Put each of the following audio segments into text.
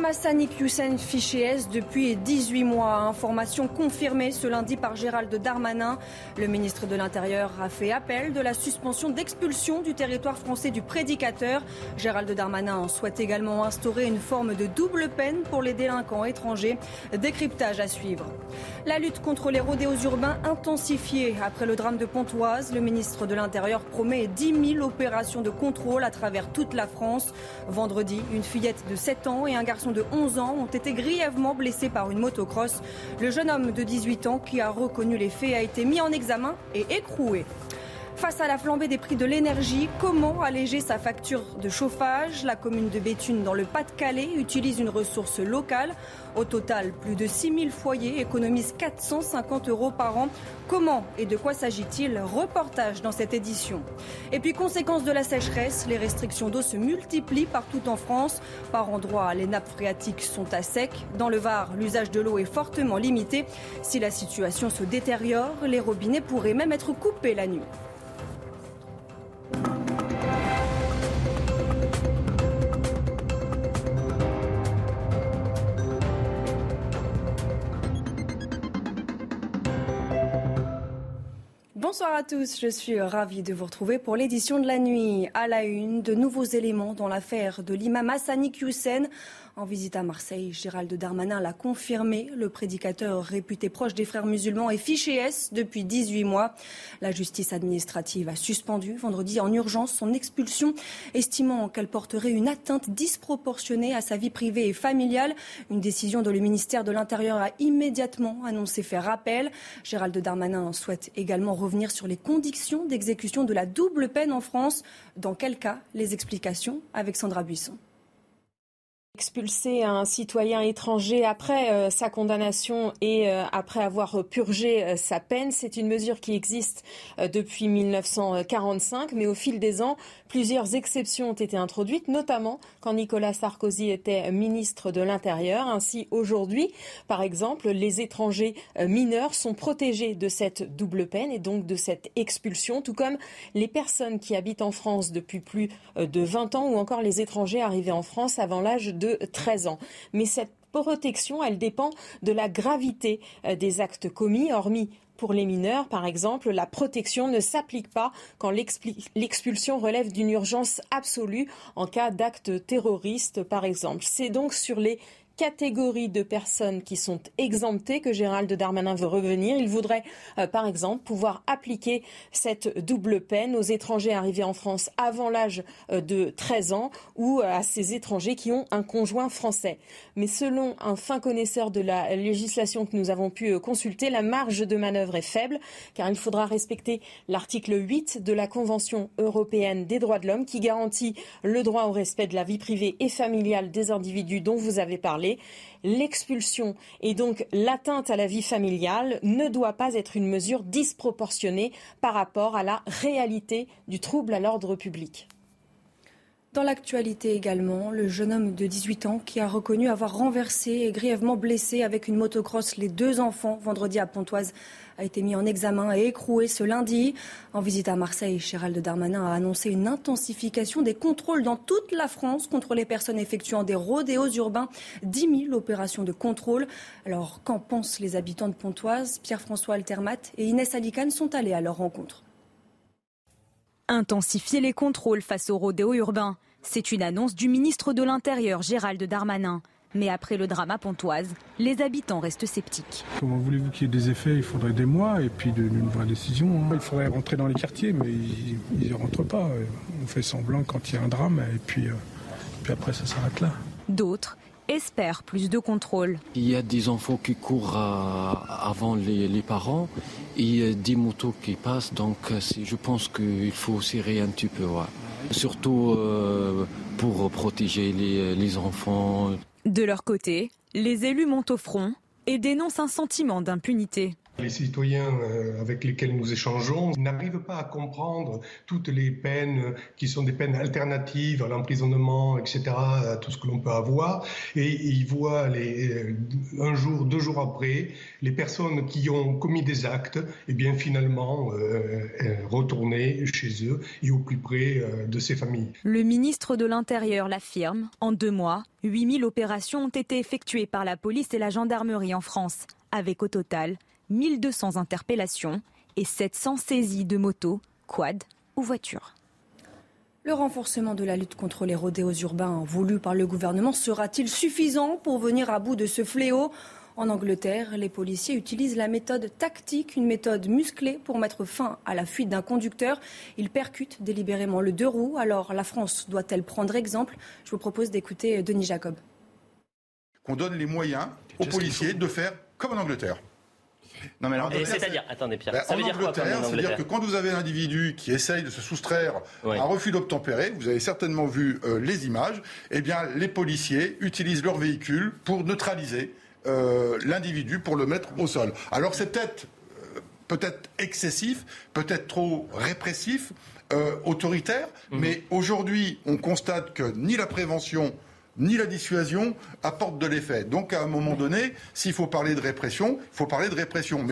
L'imam Hassani Hussein fiché S depuis 18 mois. Information confirmée ce lundi par Gérald Darmanin. Le ministre de l'Intérieur a fait appel de la suspension d'expulsion du territoire français du prédicateur. Gérald Darmanin souhaite également instaurer une forme de double peine pour les délinquants étrangers. Décryptage à suivre. La lutte contre les rodéos urbains intensifiée. Après le drame de Pontoise, le ministre de l'Intérieur promet 10 000 opérations de contrôle à travers toute la France. Vendredi, une fillette de 7 ans et un garçon de 11 ans ont été grièvement blessés par une motocross. Le jeune homme de 18 ans qui a reconnu les faits a été mis en examen et écroué. Face à la flambée des prix de l'énergie, comment alléger sa facture de chauffage? La commune de Béthune, dans le Pas-de-Calais, utilise une ressource locale. Au total, plus de 6000 foyers économisent 450 euros par an. Comment et de quoi s'agit-il? Reportage dans cette édition. Et puis, conséquence de la sécheresse, les restrictions d'eau se multiplient partout en France. Par endroits, les nappes phréatiques sont à sec. Dans le Var, l'usage de l'eau est fortement limité. Si la situation se détériore, les robinets pourraient même être coupés la nuit. Bonsoir à tous, je suis ravie de vous retrouver pour l'édition de la nuit. À la une, de nouveaux éléments dans l'affaire de l'imam Hassani Hussein. En visite à Marseille, Gérald Darmanin l'a confirmé. Le prédicateur réputé proche des frères musulmans est fiché S depuis 18 mois. La justice administrative a suspendu vendredi en urgence son expulsion, estimant qu'elle porterait une atteinte disproportionnée à sa vie privée et familiale. Une décision dont le ministère de l'Intérieur a immédiatement annoncé faire appel. Gérald Darmanin souhaite également revenir sur les conditions d'exécution de la double peine en France. Dans quel cas? Les explications avec Sandra Buisson. Expulser un citoyen étranger après euh, sa condamnation et euh, après avoir purgé euh, sa peine, c'est une mesure qui existe depuis 1945, mais au fil des ans, plusieurs exceptions ont été introduites, notamment quand Nicolas Sarkozy était ministre de l'Intérieur. Ainsi, aujourd'hui, par exemple, les étrangers mineurs sont protégés de cette double peine et donc de cette expulsion, tout comme les personnes qui habitent en France depuis plus de 20 ans ou encore les étrangers arrivés en France avant l'âge de 13 ans. Mais cette protection, elle dépend de la gravité euh, des actes commis, hormis pour les mineurs, par exemple, la protection ne s'applique pas quand l'expulsion relève d'une urgence absolue en cas d'acte terroriste, par exemple. C'est donc sur les catégories de personnes qui sont exemptées que Gérald Darmanin veut revenir. Il voudrait, euh, par exemple, pouvoir appliquer cette double peine aux étrangers arrivés en France avant l'âge euh, de 13 ans ou à ces étrangers qui ont un conjoint français. Mais selon un fin connaisseur de la législation que nous avons pu euh, consulter, la marge de manœuvre est faible car il faudra respecter l'article 8 de la Convention européenne des droits de l'homme qui garantit le droit au respect de la vie privée et familiale des individus dont vous avez parlé l'expulsion et donc l'atteinte à la vie familiale ne doit pas être une mesure disproportionnée par rapport à la réalité du trouble à l'ordre public. Dans l'actualité également, le jeune homme de 18 ans qui a reconnu avoir renversé et grièvement blessé avec une motocross les deux enfants vendredi à Pontoise a été mis en examen et écroué ce lundi. En visite à Marseille, Gérald Darmanin a annoncé une intensification des contrôles dans toute la France contre les personnes effectuant des rodéos urbains. 10 000 opérations de contrôle. Alors, qu'en pensent les habitants de Pontoise? Pierre-François Altermat et Inès Alicane sont allés à leur rencontre. Intensifier les contrôles face aux rodéos urbains. C'est une annonce du ministre de l'Intérieur, Gérald Darmanin. Mais après le drama pontoise, les habitants restent sceptiques. Comment voulez-vous qu'il y ait des effets? Il faudrait des mois et puis une vraie décision. Hein. Il faudrait rentrer dans les quartiers, mais ils ne rentrent pas. On fait semblant quand il y a un drame et puis, euh, puis après ça s'arrête là. D'autres espèrent plus de contrôle. Il y a des enfants qui courent euh, avant les, parents et des motos qui passent, donc je pense qu'il faut serrer un petit peu. Surtout euh, pour protéger les, les enfants. De leur côté, les élus montent au front et dénoncent un sentiment d'impunité. Les citoyens euh, avec lesquels nous échangeons n'arrivent pas à comprendre toutes les peines qui sont des peines alternatives à l'emprisonnement, etc., à tout ce que l'on peut avoir. Et ils voient euh, un jour, deux jours après, les personnes qui ont commis des actes, et eh bien finalement euh, retourner chez eux et au plus près de ces familles. Le ministre de l'Intérieur l'affirme. En deux mois, 8000 opérations ont été effectuées par la police et la gendarmerie en France, avec au total 1200 interpellations et 700 saisies de motos, quad ou voitures. Le renforcement de la lutte contre les rodéos urbains voulu par le gouvernement sera-t-il suffisant pour venir à bout de ce fléau? En Angleterre, les policiers utilisent la méthode tactique, une méthode musclée pour mettre fin à la fuite d'un conducteur. Ils percutent délibérément le deux roues. Alors la France doit-elle prendre exemple? Je vous propose d'écouter Denis Jacob. Qu'on donne les moyens aux policiers de faire comme en Angleterre. Non mais alors, c'est-à-dire, attendez Pierre, bah, ça veut dire quoi C'est-à-dire que quand vous avez un individu qui essaye de se soustraire à un refus d'obtempérer, vous avez certainement vu euh, les images, eh bien les policiers utilisent leur véhicule pour neutraliser euh, l'individu, pour le mettre au sol. Alors c'est peut-être euh, peut-être excessif, peut-être trop répressif, autoritaire, mhm. mais aujourd'hui on constate que ni la prévention ni la dissuasion apportent de l'effet. Donc à un moment donné, s'il faut parler de répression, il faut parler de répression.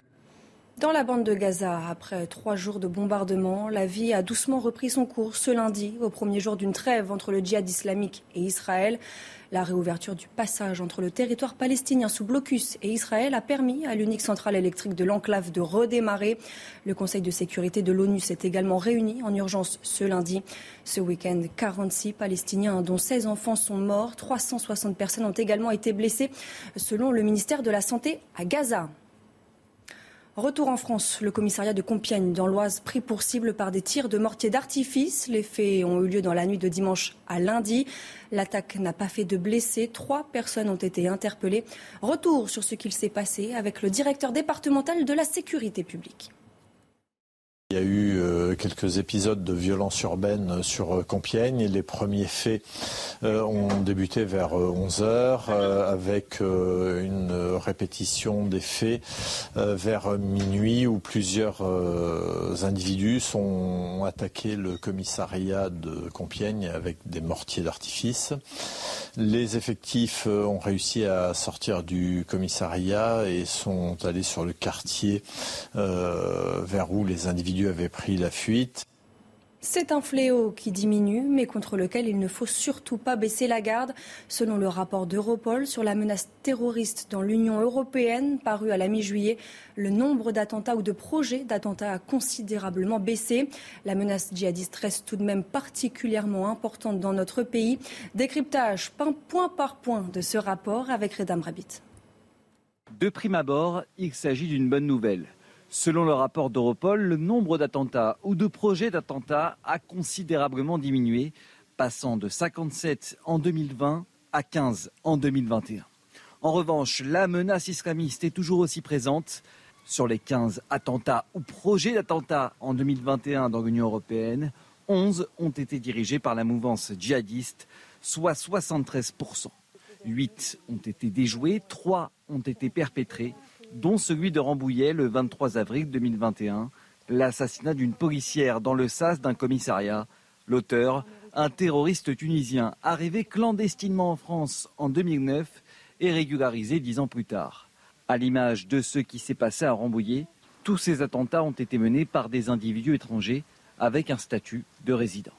Dans la bande de Gaza, après trois jours de bombardement, la vie a doucement repris son cours ce lundi, au premier jour d'une trêve entre le djihad islamique et Israël. La réouverture du passage entre le territoire palestinien sous blocus et Israël a permis à l'unique centrale électrique de l'enclave de redémarrer. Le Conseil de sécurité de l'ONU s'est également réuni en urgence ce lundi. Ce week-end, 46 Palestiniens, dont 16 enfants, sont morts. 360 personnes ont également été blessées, selon le ministère de la Santé à Gaza. Retour en France, le commissariat de Compiègne dans l'Oise pris pour cible par des tirs de mortier d'artifice. Les faits ont eu lieu dans la nuit de dimanche à lundi. L'attaque n'a pas fait de blessés. Trois personnes ont été interpellées. Retour sur ce qu'il s'est passé avec le directeur départemental de la sécurité publique. Il y a eu euh, quelques épisodes de violence urbaine sur euh, Compiègne. Les premiers faits euh, ont débuté vers 11 heures avec une répétition des faits vers minuit où plusieurs individus ont attaqué le commissariat de Compiègne avec des mortiers d'artifice. Les effectifs ont réussi à sortir du commissariat et sont allés sur le quartier vers où les individus avait pris la fuite. C'est un fléau qui diminue, mais contre lequel il ne faut surtout pas baisser la garde. Selon le rapport d'Europol sur la menace terroriste dans l'Union européenne, paru à la mi-juillet, le nombre d'attentats ou de projets d'attentats a considérablement baissé. La menace djihadiste reste tout de même particulièrement importante dans notre pays. Décryptage point par point de ce rapport avec Redam Rabbit. De prime abord, il s'agit d'une bonne nouvelle. Selon le rapport d'Europol, le nombre d'attentats ou de projets d'attentats a considérablement diminué, passant de 57 en 2020 à 15 en 2021. En revanche, la menace islamiste est toujours aussi présente. Sur les 15 attentats ou projets d'attentats en 2021 dans l'Union européenne, 11 ont été dirigés par la mouvance djihadiste, soit 73%. 8 ont été déjoués, 3 ont été perpétrés dont celui de Rambouillet le 23 avril 2021, l'assassinat d'une policière dans le sas d'un commissariat. L'auteur, un terroriste tunisien arrivé clandestinement en France en 2009 et régularisé dix ans plus tard. À l'image de ce qui s'est passé à Rambouillet, tous ces attentats ont été menés par des individus étrangers avec un statut de résident.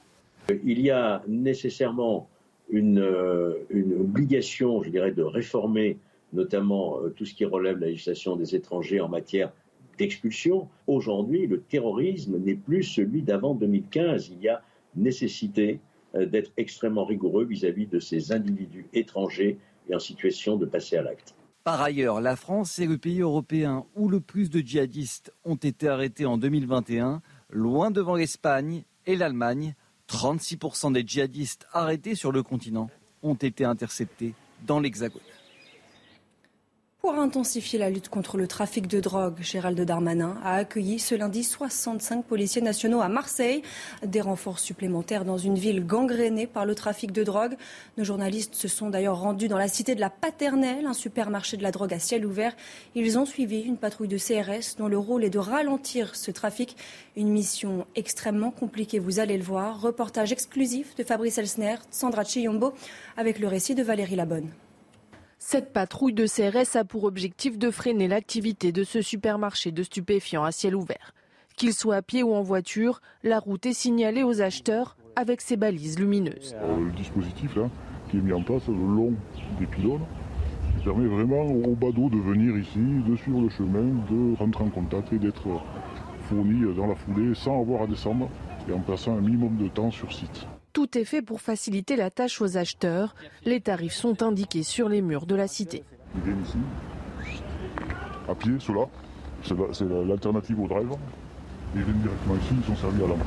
Il y a nécessairement une, euh, une obligation, je dirais, de réformer notamment euh, tout ce qui relève de la législation des étrangers en matière d'expulsion. Aujourd'hui, le terrorisme n'est plus celui d'avant 2015. Il y a nécessité euh, d'être extrêmement rigoureux vis-à-vis de ces individus étrangers et en situation de passer à l'acte. Par ailleurs, la France est le pays européen où le plus de djihadistes ont été arrêtés en 2021, loin devant l'Espagne et l'Allemagne. 36% des djihadistes arrêtés sur le continent ont été interceptés dans l'Hexagone. Pour intensifier la lutte contre le trafic de drogue, Gérald Darmanin a accueilli ce lundi 65 policiers nationaux à Marseille. Des renforts supplémentaires dans une ville gangrénée par le trafic de drogue. Nos journalistes se sont d'ailleurs rendus dans la cité de la Paternelle, un supermarché de la drogue à ciel ouvert. Ils ont suivi une patrouille de CRS dont le rôle est de ralentir ce trafic. Une mission extrêmement compliquée, vous allez le voir. Reportage exclusif de Fabrice Elsner, Sandra Chiyombo, avec le récit de Valérie Labonne. Cette patrouille de CRS a pour objectif de freiner l'activité de ce supermarché de stupéfiants à ciel ouvert. Qu'il soit à pied ou en voiture, la route est signalée aux acheteurs avec ses balises lumineuses. Euh, le dispositif qui est mis en place le long des pylônes permet vraiment aux badauds de venir ici, de suivre le chemin, de rentrer en contact et d'être fournis dans la foulée sans avoir à descendre et en passant un minimum de temps sur site. Tout est fait pour faciliter la tâche aux acheteurs. Les tarifs sont indiqués sur les murs de la cité. Ils viennent ici, à pied, ceux-là. C'est l'alternative au drive. Ils viennent directement ici, ils sont servis à la main.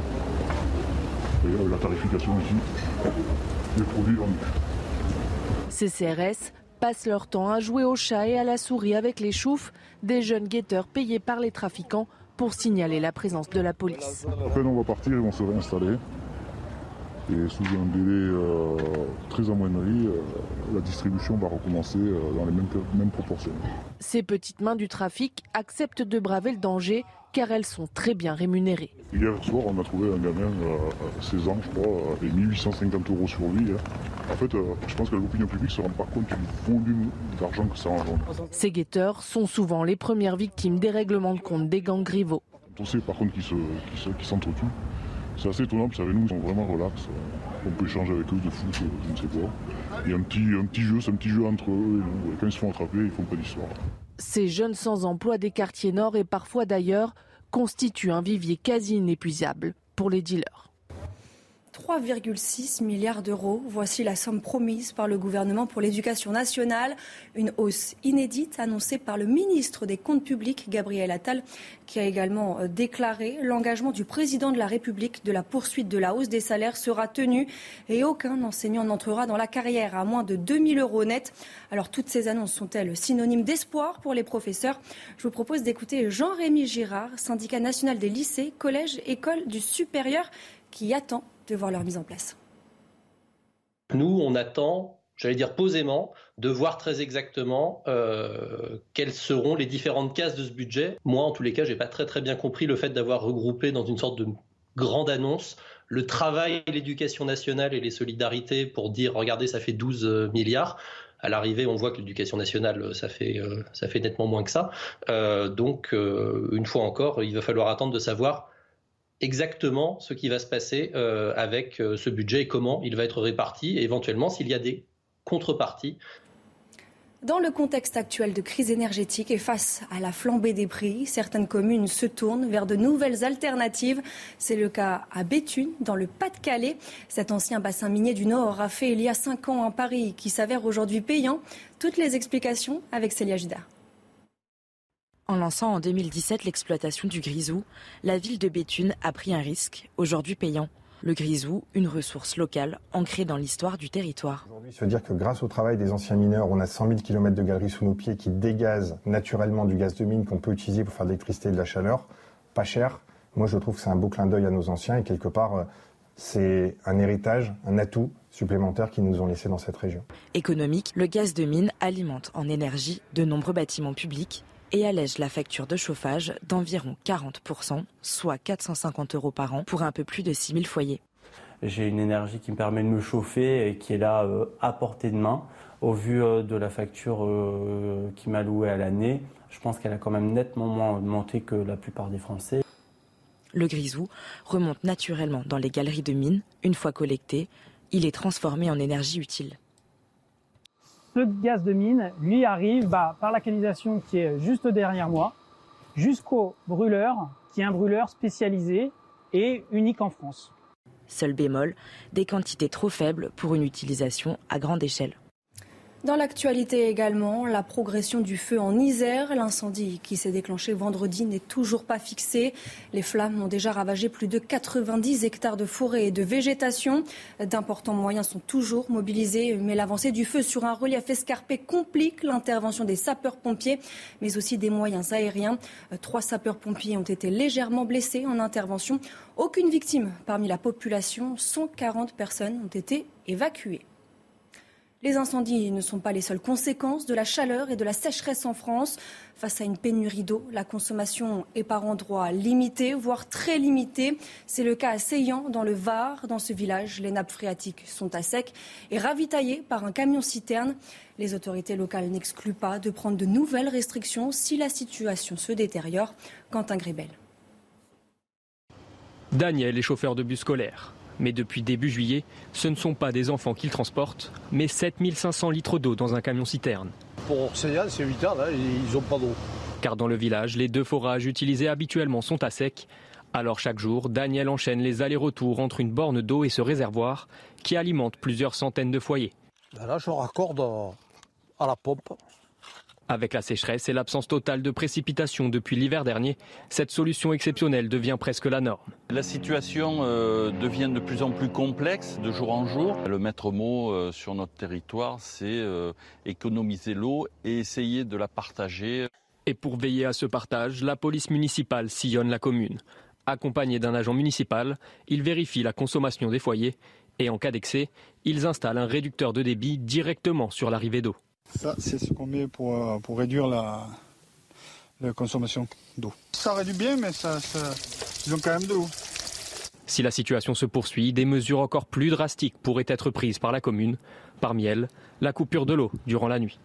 Et la tarification ici, les produits vendus. Ces CRS passent leur temps à jouer au chat et à la souris avec les choufs, des jeunes guetteurs payés par les trafiquants pour signaler la présence de la police. Après, on va partir, ils vont se réinstaller. Et sous un délai euh, très amoindri, euh, la distribution va recommencer euh, dans les mêmes, proportions. Ces petites mains du trafic acceptent de braver le danger car elles sont très bien rémunérées. Hier soir, on a trouvé un gamin, à 16 ans, je crois, et 1850 euros sur lui. Hein. En fait, je pense que l'opinion publique ne se rend pas compte du volume d'argent que ça engendre. Ces guetteurs sont souvent les premières victimes des règlements de compte des gangs rivaux. On sait par contre qu'ils s'entretuent. C'est assez étonnant, parce qu'avec nous, ils sont vraiment relax. On peut échanger avec eux de foot, je ne sais quoi. Il y a un petit, un petit jeu, c'est un petit jeu entre eux quand ils se font attraper, ils font pas d'histoire. Ces jeunes sans emploi des quartiers nord et parfois d'ailleurs constituent un vivier quasi inépuisable pour les dealers. 3,6 milliards d'euros. Voici la somme promise par le gouvernement pour l'éducation nationale. Une hausse inédite annoncée par le ministre des Comptes publics, Gabriel Attal, qui a également euh, déclaré l'engagement du président de la République de la poursuite de la hausse des salaires sera tenu et aucun enseignant n'entrera dans la carrière à moins de 2000 euros net. Alors toutes ces annonces sont-elles synonymes d'espoir pour les professeurs? Je vous propose d'écouter Jean-Rémy Girard, syndicat national des lycées, collèges, écoles du supérieur, qui attend de voir leur mise en place Nous, on attend, j'allais dire posément, de voir très exactement euh, quelles seront les différentes cases de ce budget. Moi, en tous les cas, j'ai pas très très bien compris le fait d'avoir regroupé dans une sorte de grande annonce le travail, l'éducation nationale et les solidarités pour dire regardez, ça fait 12 euh, milliards. À l'arrivée, on voit que l'éducation nationale, ça fait, euh, ça fait nettement moins que ça. donc, une fois encore, il va falloir attendre de savoir exactement ce qui va se passer euh, avec euh, ce budget et comment il va être réparti, et éventuellement s'il y a des contreparties. Dans le contexte actuel de crise énergétique et face à la flambée des prix, certaines communes se tournent vers de nouvelles alternatives. C'est le cas à Béthune, dans le Pas-de-Calais. Cet ancien bassin minier du Nord a fait il y a cinq ans un pari qui s'avère aujourd'hui payant. Toutes les explications avec Célia Gidard. En lançant en 2017 l'exploitation du grisou, la ville de Béthune a pris un risque, aujourd'hui payant. Le grisou, une ressource locale ancrée dans l'histoire du territoire. Aujourd'hui, se dire que grâce au travail des anciens mineurs, on a 100 000 km de galeries sous nos pieds qui dégazent naturellement du gaz de mine qu'on peut utiliser pour faire de l'électricité et de la chaleur, pas cher. Moi, je trouve que c'est un beau clin d'œil à nos anciens et quelque part, euh, c'est un héritage, un atout supplémentaire qu'ils nous ont laissé dans cette région. Économique, le gaz de mine alimente en énergie de nombreux bâtiments publics et allège la facture de chauffage d'environ 40%, soit 450 euros par an pour un peu plus de 6000 foyers. J'ai une énergie qui me permet de me chauffer et qui est là euh, à portée de main. Au vu euh, de la facture euh, qui m'a loué à l'année, je pense qu'elle a quand même nettement moins augmenté que la plupart des Français. Le grisou remonte naturellement dans les galeries de mines. Une fois collecté, il est transformé en énergie utile ce gaz de mine, lui, arrive bah, par la canalisation qui est juste derrière moi, jusqu'au brûleur, qui est un brûleur spécialisé et unique en France. Seul bémol, des quantités trop faibles pour une utilisation à grande échelle. Dans l'actualité également, la progression du feu en Isère. L'incendie qui s'est déclenché vendredi n'est toujours pas fixé. Les flammes ont déjà ravagé plus de 90 hectares de forêt et de végétation. D'importants moyens sont toujours mobilisés, mais l'avancée du feu sur un relief escarpé complique l'intervention des sapeurs-pompiers, mais aussi des moyens aériens. Trois sapeurs-pompiers ont été légèrement blessés en intervention. Aucune victime parmi la population. 140 personnes ont été évacuées. Les incendies ne sont pas les seules conséquences de la chaleur et de la sécheresse en France. Face à une pénurie d'eau, la consommation est par endroits limitée, voire très limitée. C'est le cas à Seyan, dans le Var. Dans ce village, les nappes phréatiques sont à sec et ravitaillées par un camion-citerne. Les autorités locales n'excluent pas de prendre de nouvelles restrictions si la situation se détériore. Quentin Grébel. Daniel est chauffeur de bus scolaire. Mais depuis début juillet, ce ne sont pas des enfants qu'il transporte, mais 7500 litres d'eau dans un camion-citerne. Pour c'est 8 ans, là, ils n'ont pas d'eau. Car dans le village, les deux forages utilisés habituellement sont à sec. Alors chaque jour, Daniel enchaîne les allers-retours entre une borne d'eau et ce réservoir qui alimente plusieurs centaines de foyers. Ben là, je raccorde à la pompe. Avec la sécheresse et l'absence totale de précipitations depuis l'hiver dernier, cette solution exceptionnelle devient presque la norme. La situation euh, devient de plus en plus complexe de jour en jour. Le maître mot euh, sur notre territoire, c'est euh, économiser l'eau et essayer de la partager. Et pour veiller à ce partage, la police municipale sillonne la commune. Accompagné d'un agent municipal, il vérifie la consommation des foyers et en cas d'excès, ils installent un réducteur de débit directement sur l'arrivée d'eau. Ça, c'est ce qu'on met pour, euh, pour réduire la, consommation d'eau. Ça réduit bien, mais ça, ça, ils ont quand même de l'eau. Si la situation se poursuit, des mesures encore plus drastiques pourraient être prises par la commune. Parmi elles, la coupure de l'eau durant la nuit.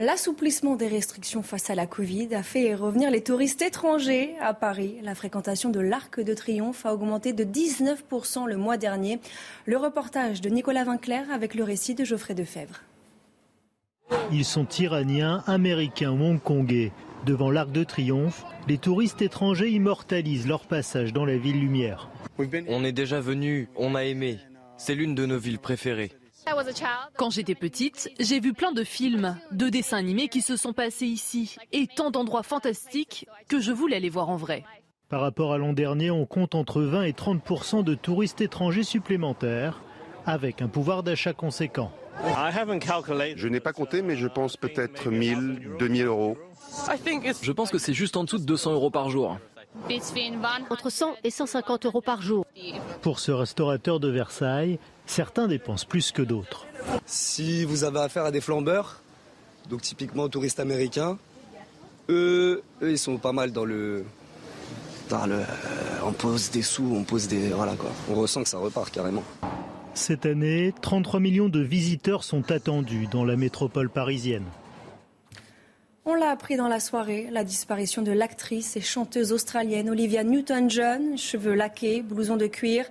L'assouplissement des restrictions face à la Covid a fait revenir les touristes étrangers à Paris. La fréquentation de l'Arc de Triomphe a augmenté de 19% le mois dernier. Le reportage de Nicolas Vinclair avec le récit de Geoffrey Defebvre. Ils sont iraniens, américains ou hongkongais. Devant l'Arc de Triomphe, les touristes étrangers immortalisent leur passage dans la ville lumière. On est déjà venu, on a aimé. C'est l'une de nos villes préférées. Quand j'étais petite, j'ai vu plein de films, de dessins animés qui se sont passés ici et tant d'endroits fantastiques que je voulais les voir en vrai. Par rapport à l'an dernier, on compte entre 20 et 30% de touristes étrangers supplémentaires avec un pouvoir d'achat conséquent. Je n'ai pas compté, mais je pense peut-être 1000, 2000 euros. Je pense que c'est juste en dessous de 200 euros par jour. Entre 100 et 150 euros par jour. Pour ce restaurateur de Versailles, certains dépensent plus que d'autres. Si vous avez affaire à des flambeurs, donc typiquement touristes américains, eux, eux ils sont pas mal dans le, dans le, on pose des sous, on pose des, voilà quoi. On ressent que ça repart carrément. Cette année, 33 millions de visiteurs sont attendus dans la métropole parisienne. On l'a appris dans la soirée, la disparition de l'actrice et chanteuse australienne Olivia Newton-John, cheveux laqués, blouson de cuir.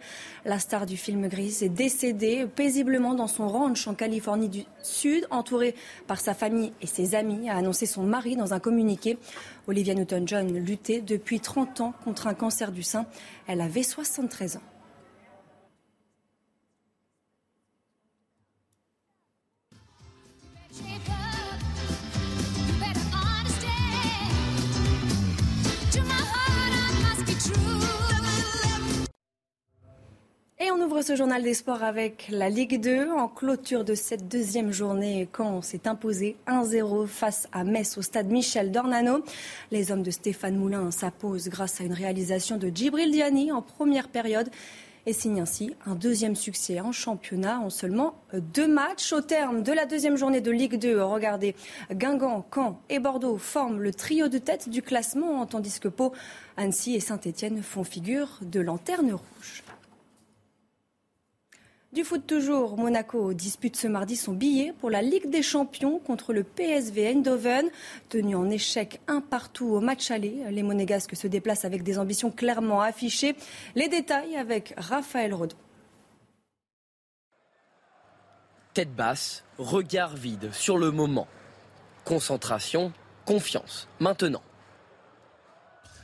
La star du film Grise est décédée paisiblement dans son ranch en Californie du Sud, entourée par sa famille et ses amis, a annoncé son mari dans un communiqué. Olivia Newton-John luttait depuis 30 ans contre un cancer du sein. Elle avait 73 ans. Et on ouvre ce journal des sports avec la Ligue 2. En clôture de cette deuxième journée, Caen s'est imposé 1-0 face à Metz au stade Michel Dornano. Les hommes de Stéphane Moulin s'imposent grâce à une réalisation de Djibril Diani en première période et signe ainsi un deuxième succès en championnat en seulement deux matchs. Au terme de la deuxième journée de Ligue 2, regardez, Guingamp, Caen et Bordeaux forment le trio de tête du classement, tandis que Pau, Annecy et Saint-Etienne font figure de lanterne rouge. Du foot toujours, Monaco dispute ce mardi son billet pour la Ligue des Champions contre le PSV Eindhoven. Tenu en échec un partout au match aller, les Monégasques se déplacent avec des ambitions clairement affichées. Les détails avec Raphaël Rodon. Tête basse, regard vide sur le moment. Concentration, confiance. Maintenant.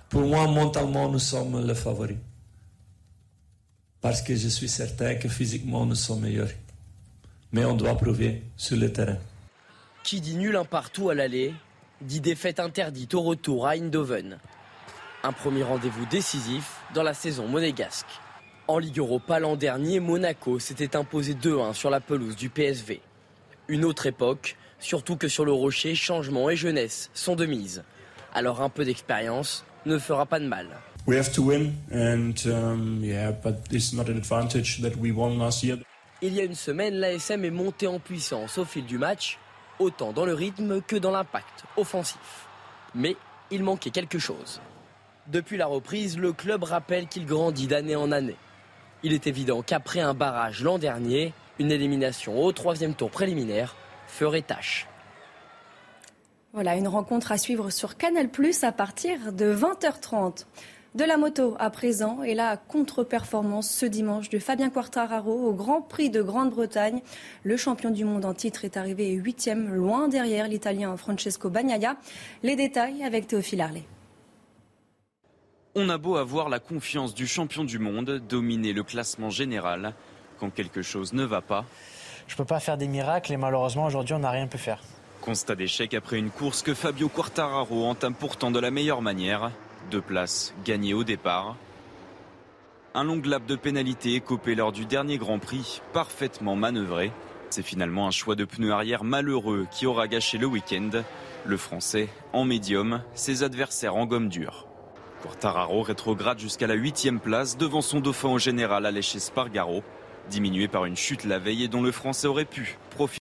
Pour moi, mentalement, nous sommes les favoris parce que je suis certain que physiquement nous sommes meilleurs. mais on doit prouver sur le terrain. Qui dit nul un partout à l'aller, dit défaite interdite au retour à Eindhoven. Un premier rendez-vous décisif dans la saison monégasque. En Ligue Europa l'an dernier, Monaco s'était imposé 2-1 sur la pelouse du PSV. Une autre époque, surtout que sur le rocher, changement et jeunesse sont de mise. Alors un peu d'expérience ne fera pas de mal. We have to win, and um, yeah, but it's not an advantage that we won last year. Il y a une semaine, l'ASM est montée en puissance au fil du match, autant dans le rythme que dans l'impact offensif. Mais il manquait quelque chose. Depuis la reprise, le club rappelle qu'il grandit d'année en année. Il est évident qu'après un barrage l'an dernier, une élimination au troisième tour préliminaire ferait tâche. Voilà, une rencontre à suivre sur Canal Plus à partir de 20h30. De la moto à présent et la contre-performance ce dimanche de Fabien Quartararo au Grand Prix de Grande-Bretagne. Le champion du monde en titre est arrivé huitième, loin derrière l'Italien Francesco Bagnaia. Les détails avec Théophile Harley. On a beau avoir la confiance du champion du monde, dominer le classement général, quand quelque chose ne va pas. Je ne peux pas faire des miracles et malheureusement aujourd'hui on n'a rien pu faire. Constat d'échec après une course que Fabio Quartararo entame pourtant de la meilleure manière. Deux places gagnées au départ. Un long lap de pénalité copé lors du dernier Grand Prix, parfaitement manœuvré. C'est finalement un choix de pneus arrière malheureux qui aura gâché le week-end. Le français en médium, ses adversaires en gomme dure. Quartararo rétrograde jusqu'à la huitième place devant son dauphin au général Aleix Spargaro, diminué par une chute la veille et dont le français aurait pu profiter.